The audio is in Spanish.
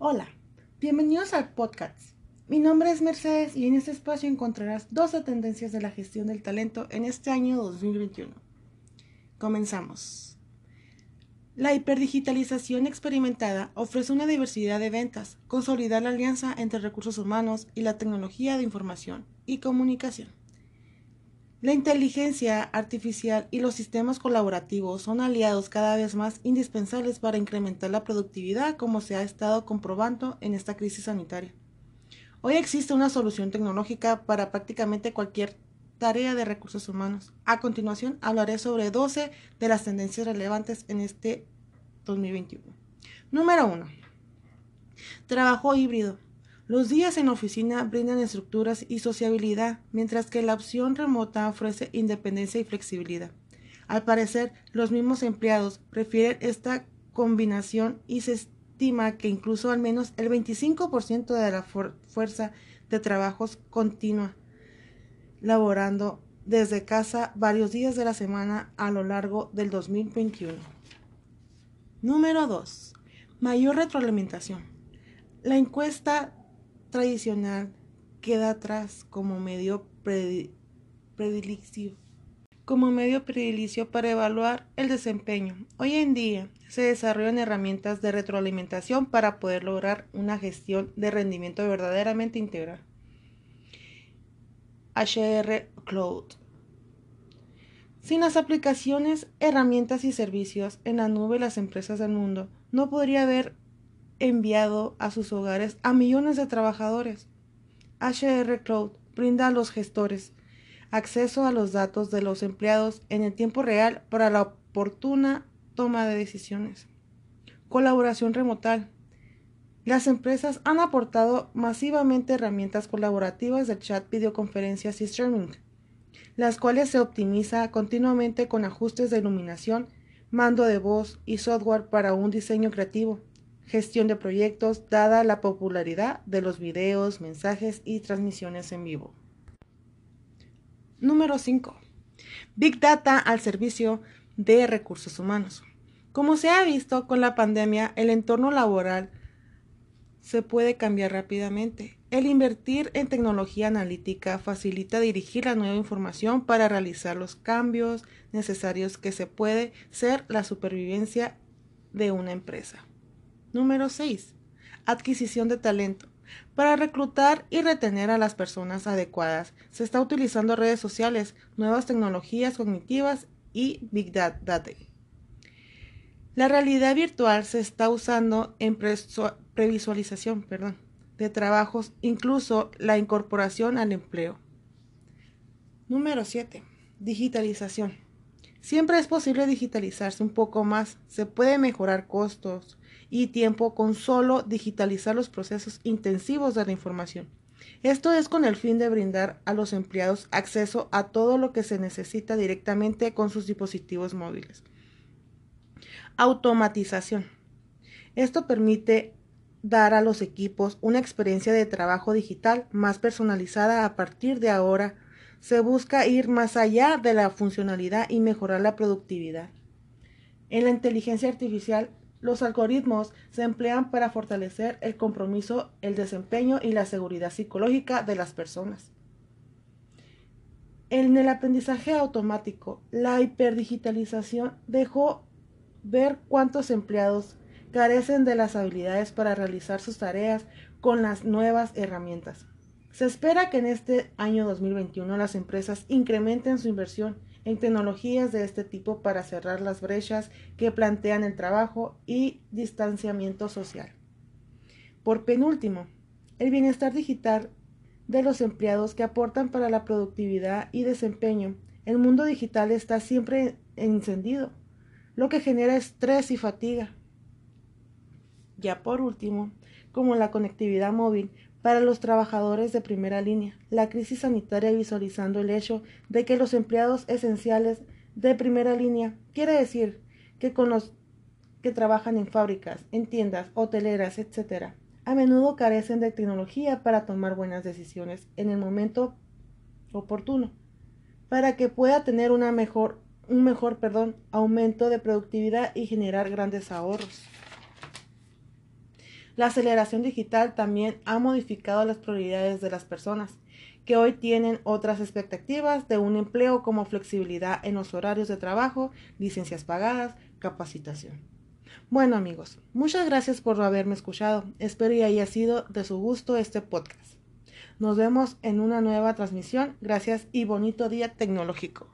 Hola, bienvenidos al podcast. Mi nombre es Mercedes y en este espacio encontrarás 12 tendencias de la gestión del talento en este año 2021. Comenzamos. La hiperdigitalización experimentada ofrece una diversidad de ventas, consolidar la alianza entre recursos humanos y la tecnología de información y comunicación. La inteligencia artificial y los sistemas colaborativos son aliados cada vez más indispensables para incrementar la productividad como se ha estado comprobando en esta crisis sanitaria. Hoy existe una solución tecnológica para prácticamente cualquier tarea de recursos humanos. A continuación hablaré sobre 12 de las tendencias relevantes en este 2021. Número 1. Trabajo híbrido. Los días en oficina brindan estructuras y sociabilidad, mientras que la opción remota ofrece independencia y flexibilidad. Al parecer, los mismos empleados prefieren esta combinación y se estima que incluso al menos el 25% de la fuerza de trabajos continua laborando desde casa varios días de la semana a lo largo del 2021. Número 2. Mayor retroalimentación. La encuesta tradicional queda atrás como medio predilicio como medio predilicio para evaluar el desempeño. Hoy en día se desarrollan herramientas de retroalimentación para poder lograr una gestión de rendimiento verdaderamente integral. HR Cloud. Sin las aplicaciones, herramientas y servicios en la nube, las empresas del mundo no podría haber enviado a sus hogares a millones de trabajadores. HR Cloud brinda a los gestores acceso a los datos de los empleados en el tiempo real para la oportuna toma de decisiones. Colaboración remota. Las empresas han aportado masivamente herramientas colaborativas de chat, videoconferencias y streaming, las cuales se optimiza continuamente con ajustes de iluminación, mando de voz y software para un diseño creativo gestión de proyectos, dada la popularidad de los videos, mensajes y transmisiones en vivo. Número 5. Big Data al servicio de recursos humanos. Como se ha visto con la pandemia, el entorno laboral se puede cambiar rápidamente. El invertir en tecnología analítica facilita dirigir la nueva información para realizar los cambios necesarios que se puede ser la supervivencia de una empresa. Número 6. Adquisición de talento. Para reclutar y retener a las personas adecuadas, se está utilizando redes sociales, nuevas tecnologías cognitivas y Big Data. La realidad virtual se está usando en previsualización perdón, de trabajos, incluso la incorporación al empleo. Número 7. Digitalización. Siempre es posible digitalizarse un poco más, se puede mejorar costos, y tiempo con solo digitalizar los procesos intensivos de la información. Esto es con el fin de brindar a los empleados acceso a todo lo que se necesita directamente con sus dispositivos móviles. Automatización. Esto permite dar a los equipos una experiencia de trabajo digital más personalizada a partir de ahora. Se busca ir más allá de la funcionalidad y mejorar la productividad. En la inteligencia artificial los algoritmos se emplean para fortalecer el compromiso, el desempeño y la seguridad psicológica de las personas. En el aprendizaje automático, la hiperdigitalización dejó ver cuántos empleados carecen de las habilidades para realizar sus tareas con las nuevas herramientas. Se espera que en este año 2021 las empresas incrementen su inversión en tecnologías de este tipo para cerrar las brechas que plantean el trabajo y distanciamiento social. Por penúltimo, el bienestar digital de los empleados que aportan para la productividad y desempeño. El mundo digital está siempre encendido, lo que genera estrés y fatiga. Ya por último, como la conectividad móvil, para los trabajadores de primera línea, la crisis sanitaria visualizando el hecho de que los empleados esenciales de primera línea quiere decir que con los que trabajan en fábricas, en tiendas, hoteleras, etc., a menudo carecen de tecnología para tomar buenas decisiones en el momento oportuno, para que pueda tener una mejor, un mejor perdón, aumento de productividad y generar grandes ahorros. La aceleración digital también ha modificado las prioridades de las personas, que hoy tienen otras expectativas de un empleo como flexibilidad en los horarios de trabajo, licencias pagadas, capacitación. Bueno amigos, muchas gracias por haberme escuchado. Espero que haya sido de su gusto este podcast. Nos vemos en una nueva transmisión. Gracias y bonito día tecnológico.